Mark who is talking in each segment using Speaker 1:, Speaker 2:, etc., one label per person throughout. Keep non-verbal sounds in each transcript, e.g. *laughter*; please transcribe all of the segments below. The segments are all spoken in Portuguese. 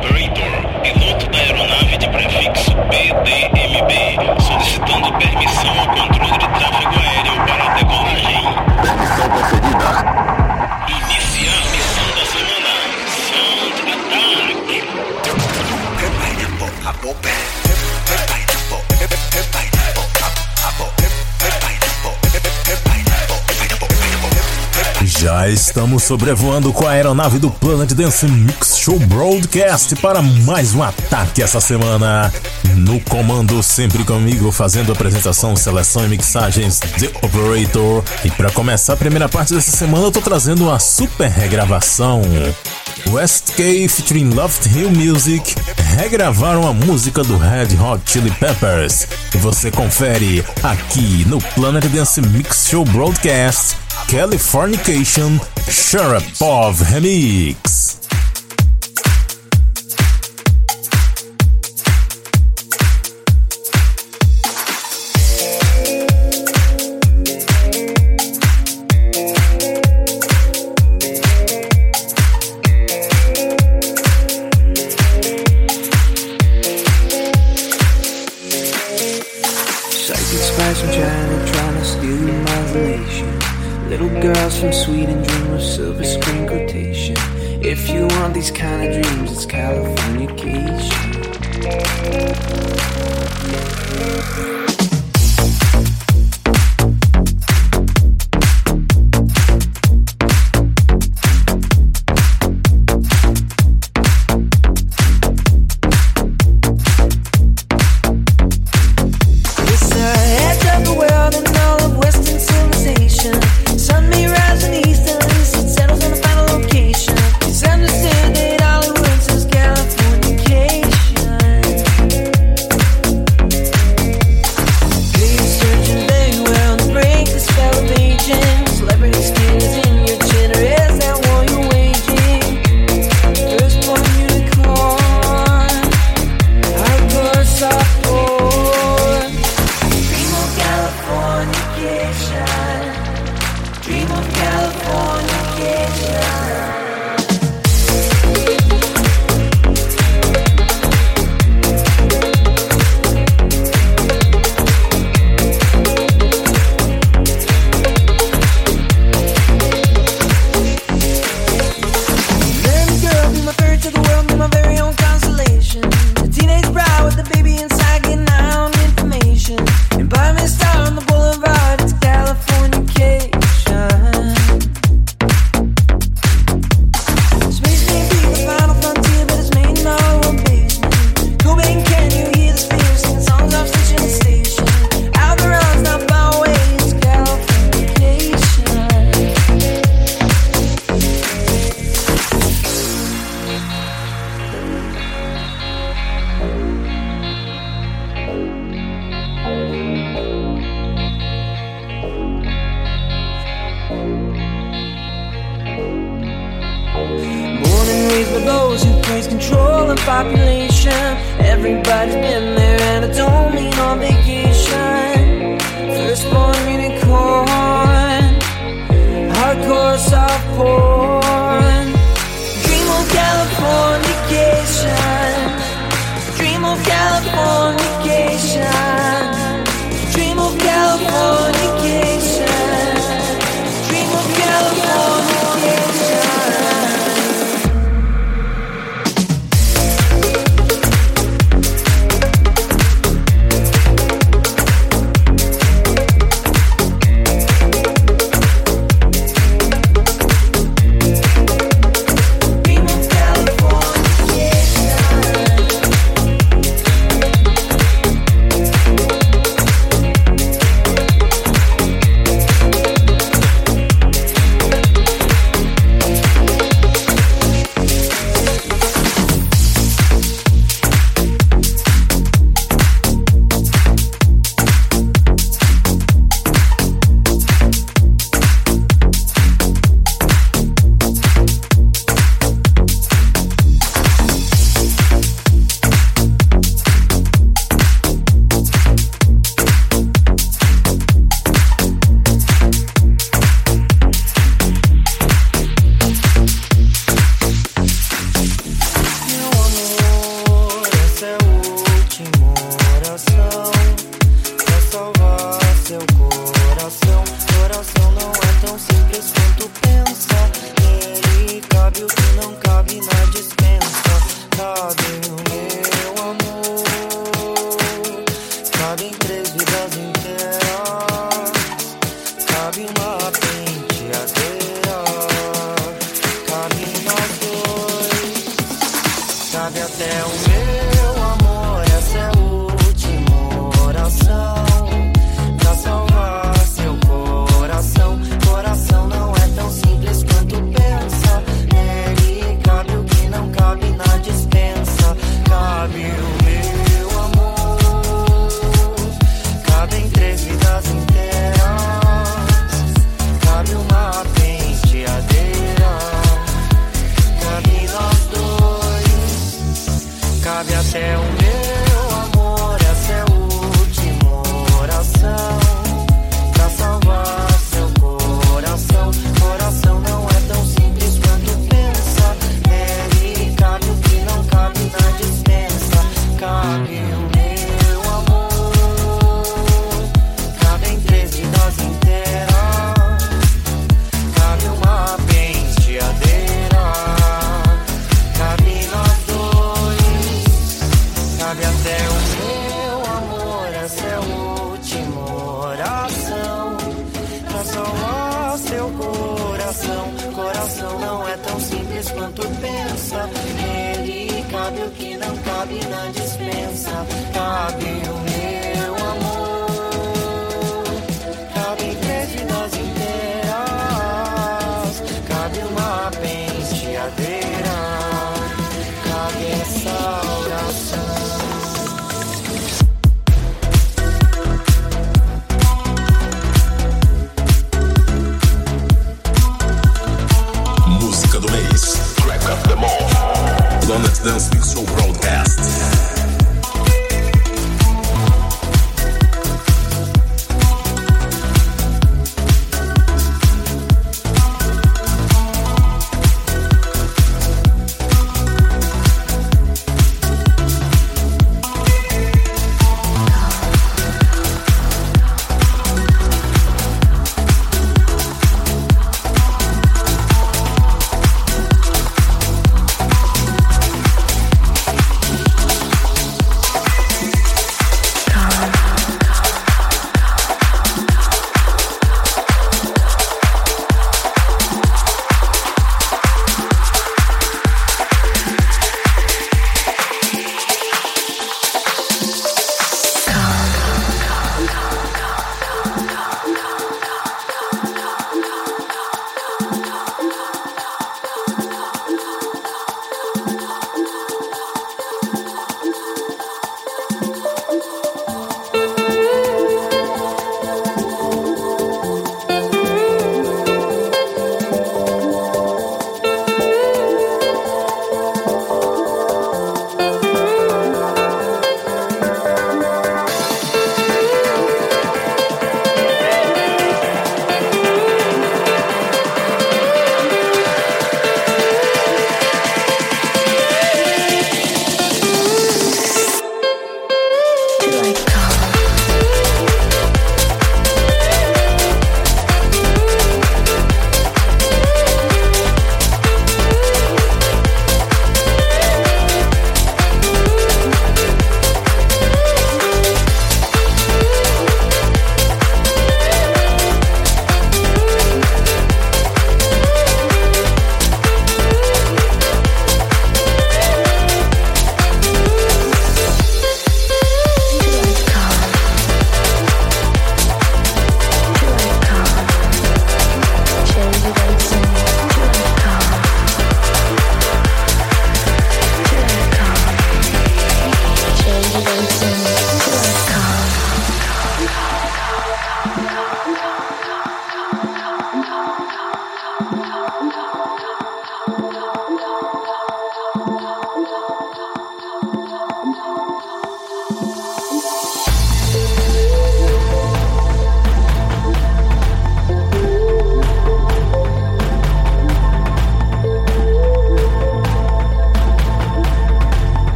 Speaker 1: Operator, piloto da aeronave de prefixo PDMB, solicitando permissão ao controle de tráfego aéreo para a decolagem.
Speaker 2: Permissão concedida.
Speaker 1: Iniciar missão da semana. Sound Attack.
Speaker 3: Já estamos sobrevoando com a aeronave do Planet Dance Mix Show Broadcast para mais um ataque essa semana. No comando, sempre comigo, fazendo apresentação, seleção e mixagens The Operator. E para começar a primeira parte dessa semana, eu tô trazendo uma super regravação. West K featuring Loft Hill Music regravaram a música do Red Hot Chili Peppers. E você confere aqui no Planet Dance Mix Show Broadcast Californication Sharapov Remix.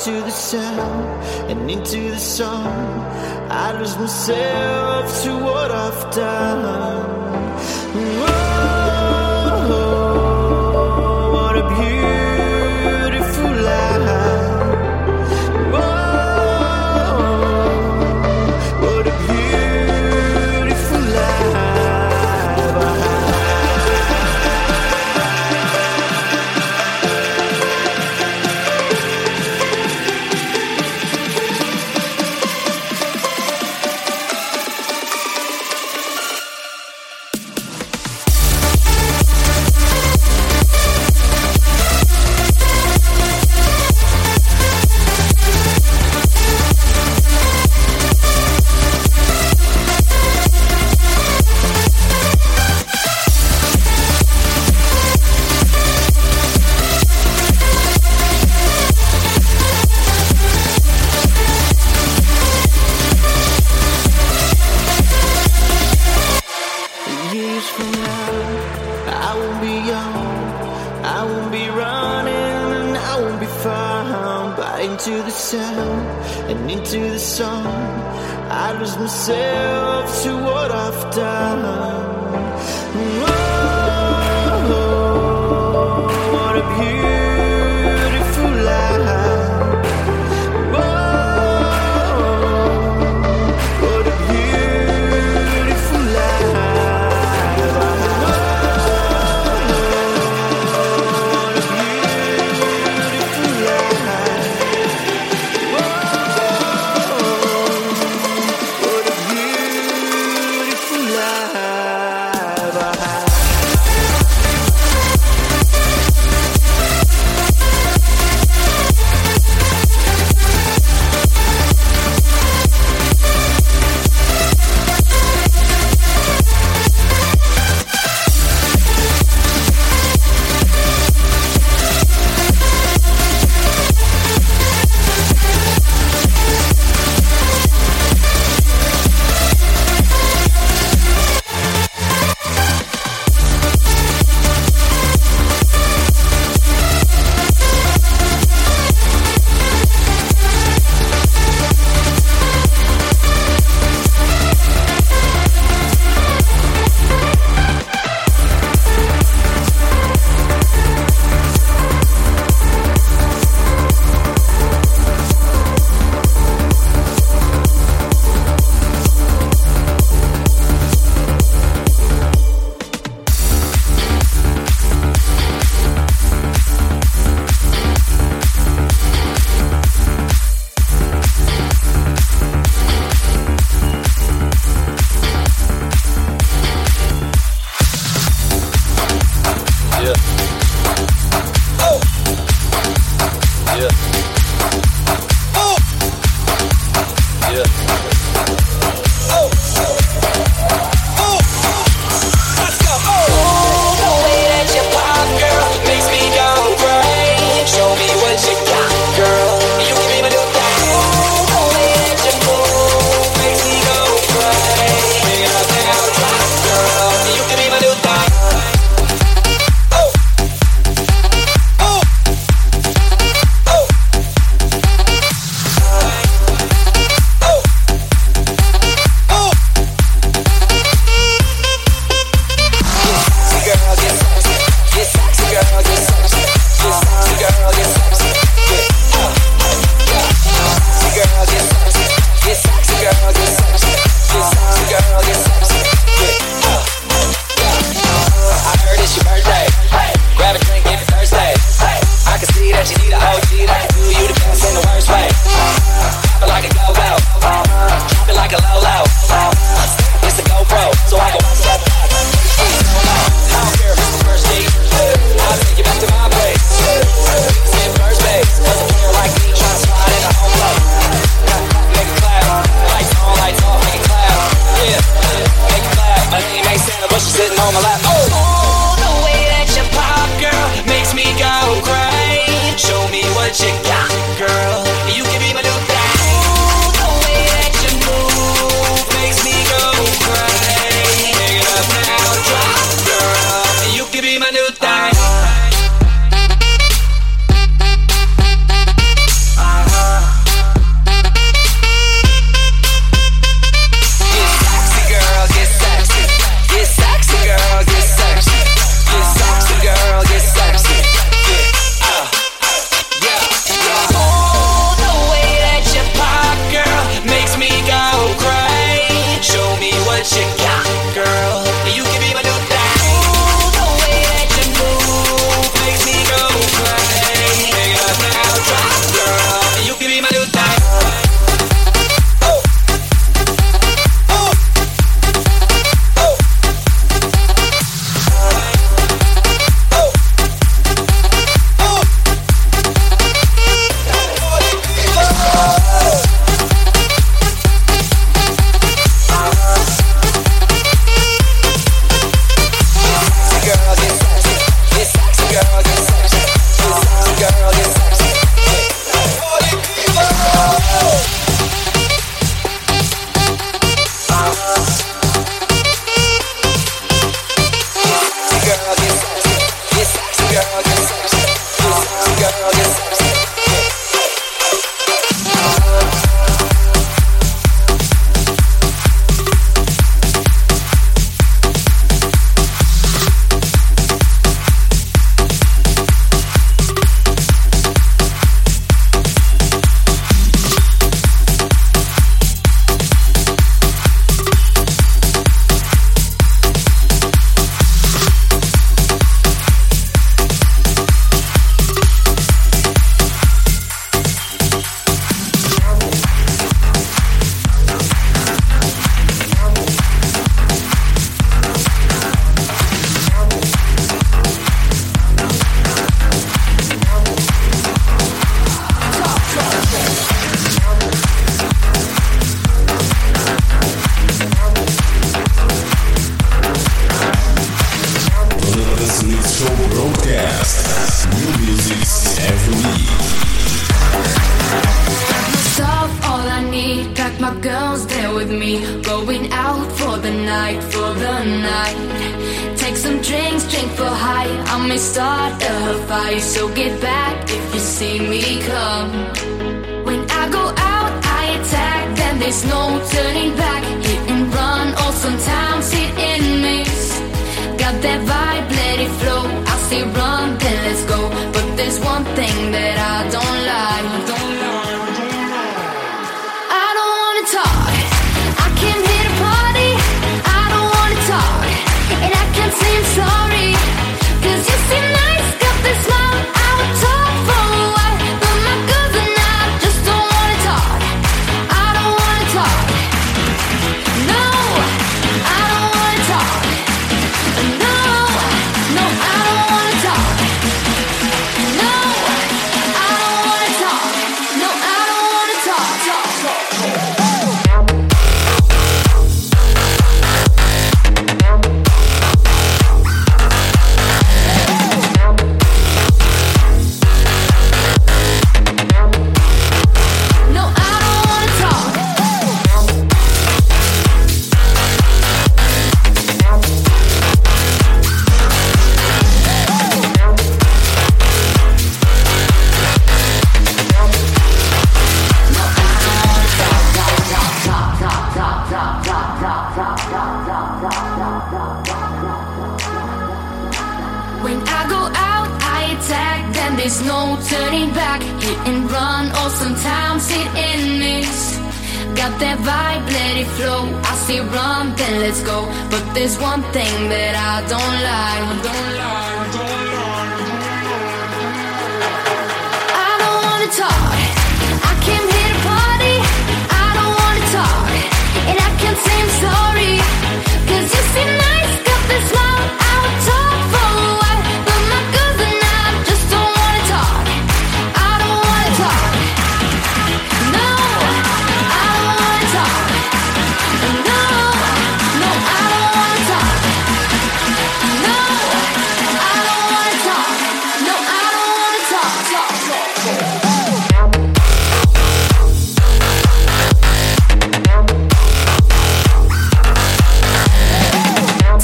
Speaker 4: Into the sound and into the song, I lose myself to what I've done.
Speaker 5: My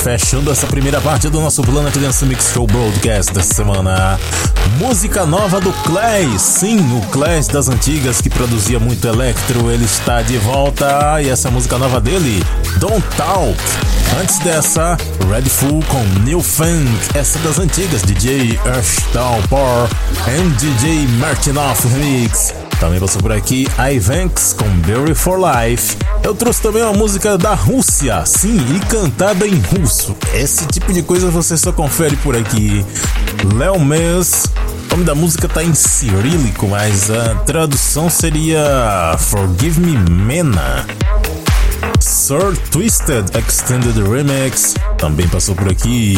Speaker 6: Fechando essa primeira parte do nosso Planet Dance Mix Show Broadcast dessa semana. Música nova do Clash. Sim, o Clash das antigas que produzia muito electro. Ele está de volta e essa música nova dele, Don't Talk. Antes dessa, Red Fool com New Funk. Essa das antigas, DJ Earthdownpour and DJ Martinoff Remix. Também passou por aqui Ivanks com Beauty for Life. Eu trouxe também uma música da Rússia, sim, e cantada em russo. Esse tipo de coisa você só confere por aqui. Léo Mes, o nome da música tá em cirílico, mas a tradução seria Forgive Me Mena. Sir Twisted Extended Remix também passou por aqui.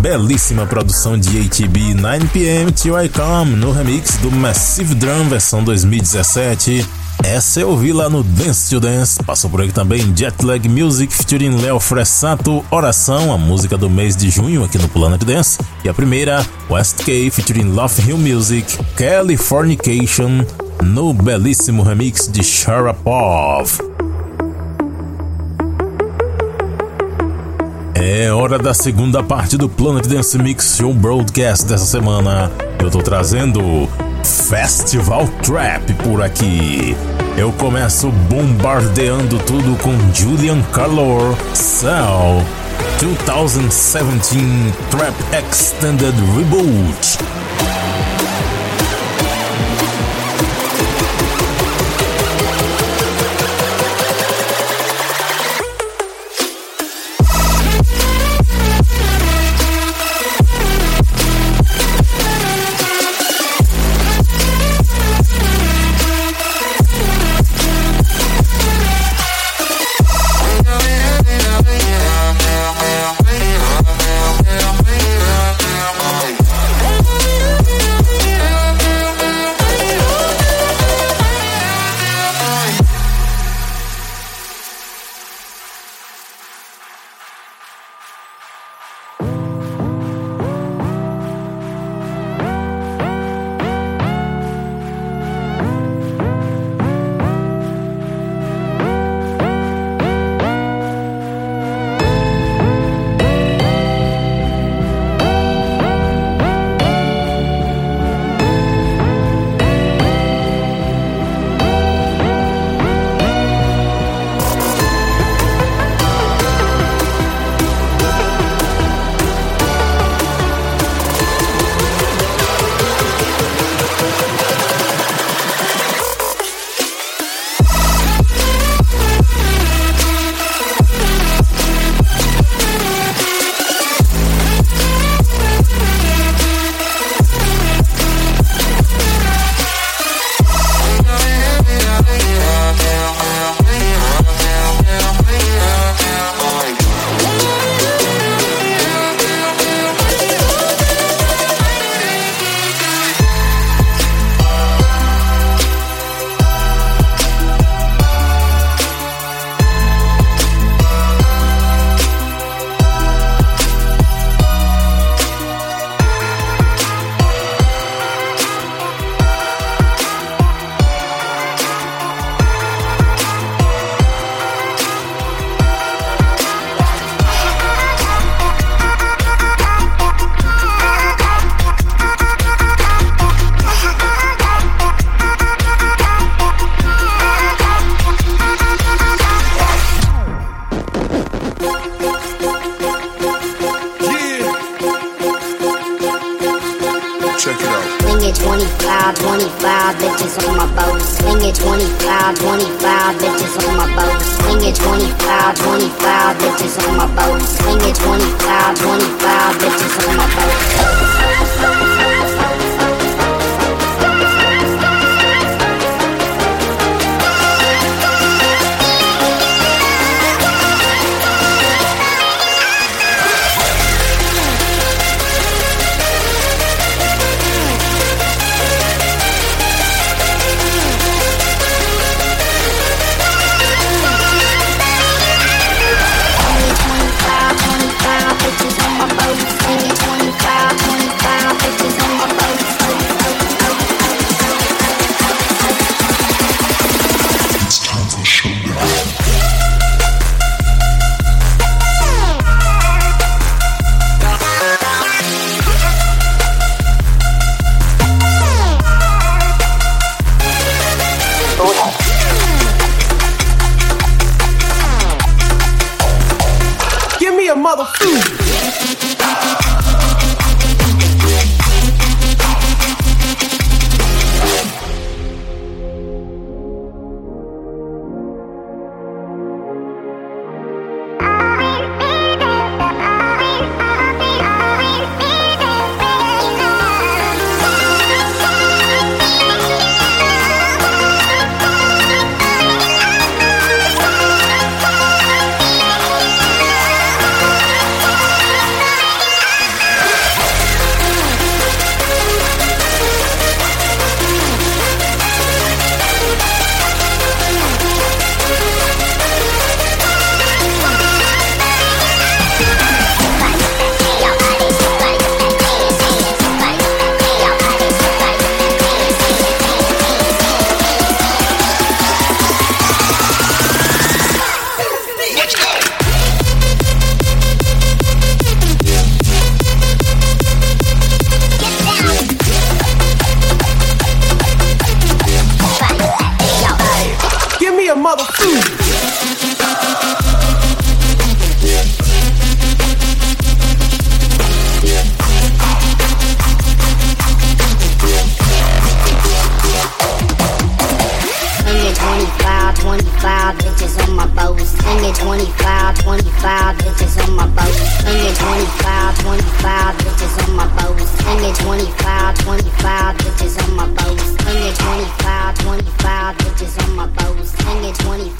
Speaker 6: Belíssima produção de ATB 9pm Till I Come no remix do Massive Drum versão 2017. Essa eu vi lá no Dance to Dance. Passou por aqui também Jetlag Music featuring Léo Fressato, Oração, a música do mês de junho aqui no Planet Dance. E a primeira, West K featuring Love Hill Music, Californication, no belíssimo remix de Sharapov. É hora da segunda parte do Planet Dance Mix Show Broadcast dessa semana. Eu tô trazendo Festival Trap por aqui. Eu começo bombardeando tudo com Julian Calor, Cell 2017 Trap Extended Reboot.
Speaker 7: 25, 25 bitches on my boat. Spending 25, 25 bitches on my boat. Spending 25, 25 bitches on my boat. Spending 25, 25 bitches on my boat. Spending 25.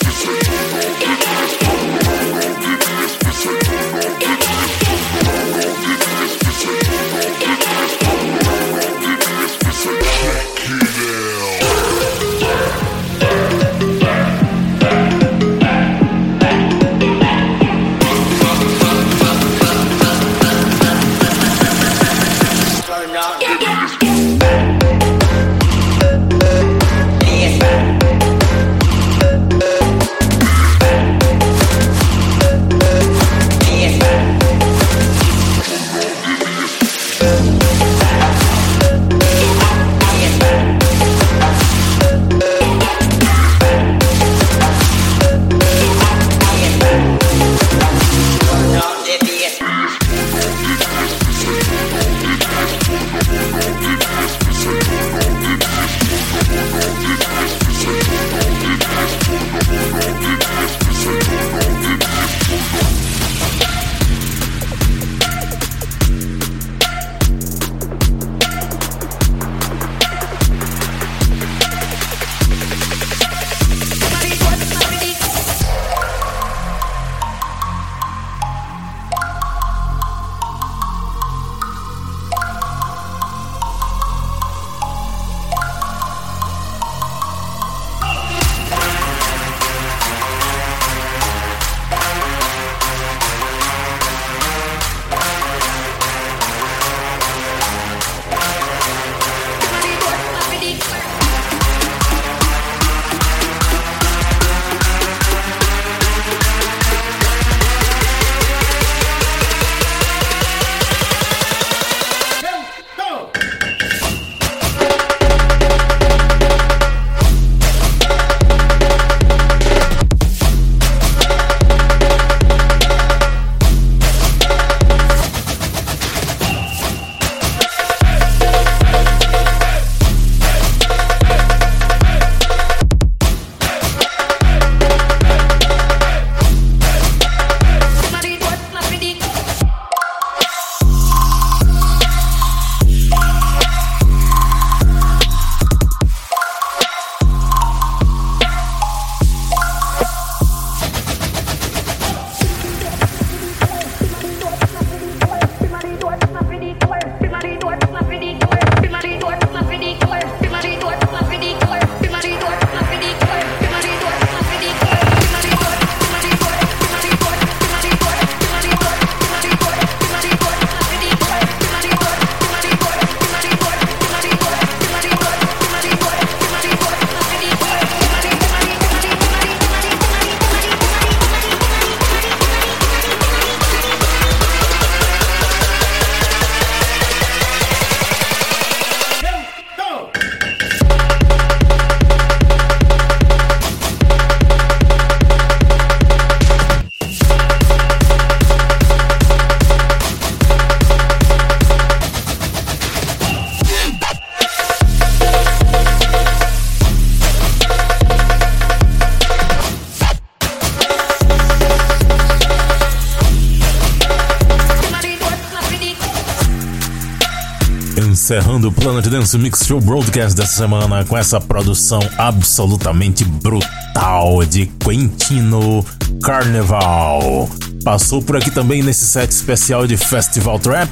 Speaker 6: encerrando o Planet Dance Mix Show Broadcast dessa semana com essa produção absolutamente brutal de Quentino Carnival. Passou por aqui também nesse set especial de Festival Trap,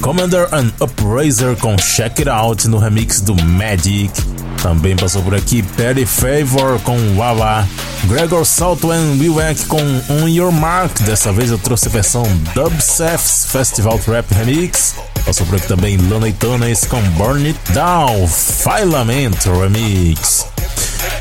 Speaker 6: Commander and Upraiser com Check It Out no remix do Magic. Também passou por aqui Perry Favor com Wawa, Gregor Salto and Wilwack com On Your Mark. Dessa vez eu trouxe a versão Dubsef's Festival Trap Remix. Passou por aqui também Lana Tunis com Burn It Down, Filamento Remix.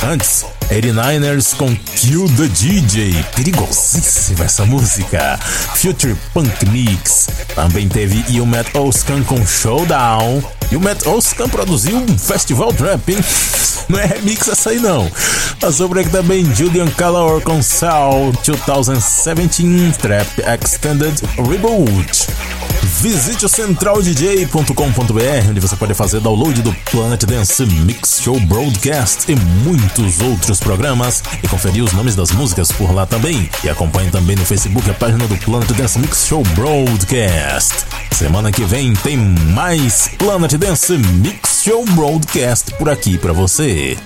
Speaker 6: Antes, 89ers com Kill the DJ, perigosíssima essa música. Future Punk Mix. Também teve You Met Oscan com Showdown. E o Matt Oscan produziu um festival trap, hein? *laughs* Não é remix essa aí não. Passou por aqui também Julian Calor com Sal 2017 Trap Extended Reboot. Visite o centraldj.com.br, onde você pode fazer download do Planet Dance Mix Show Broadcast e muitos outros programas e conferir os nomes das músicas por lá também. E acompanhe também no Facebook a página do Planet Dance Mix Show Broadcast. Semana que vem tem mais Planet Dance Mix Show Broadcast por aqui para você.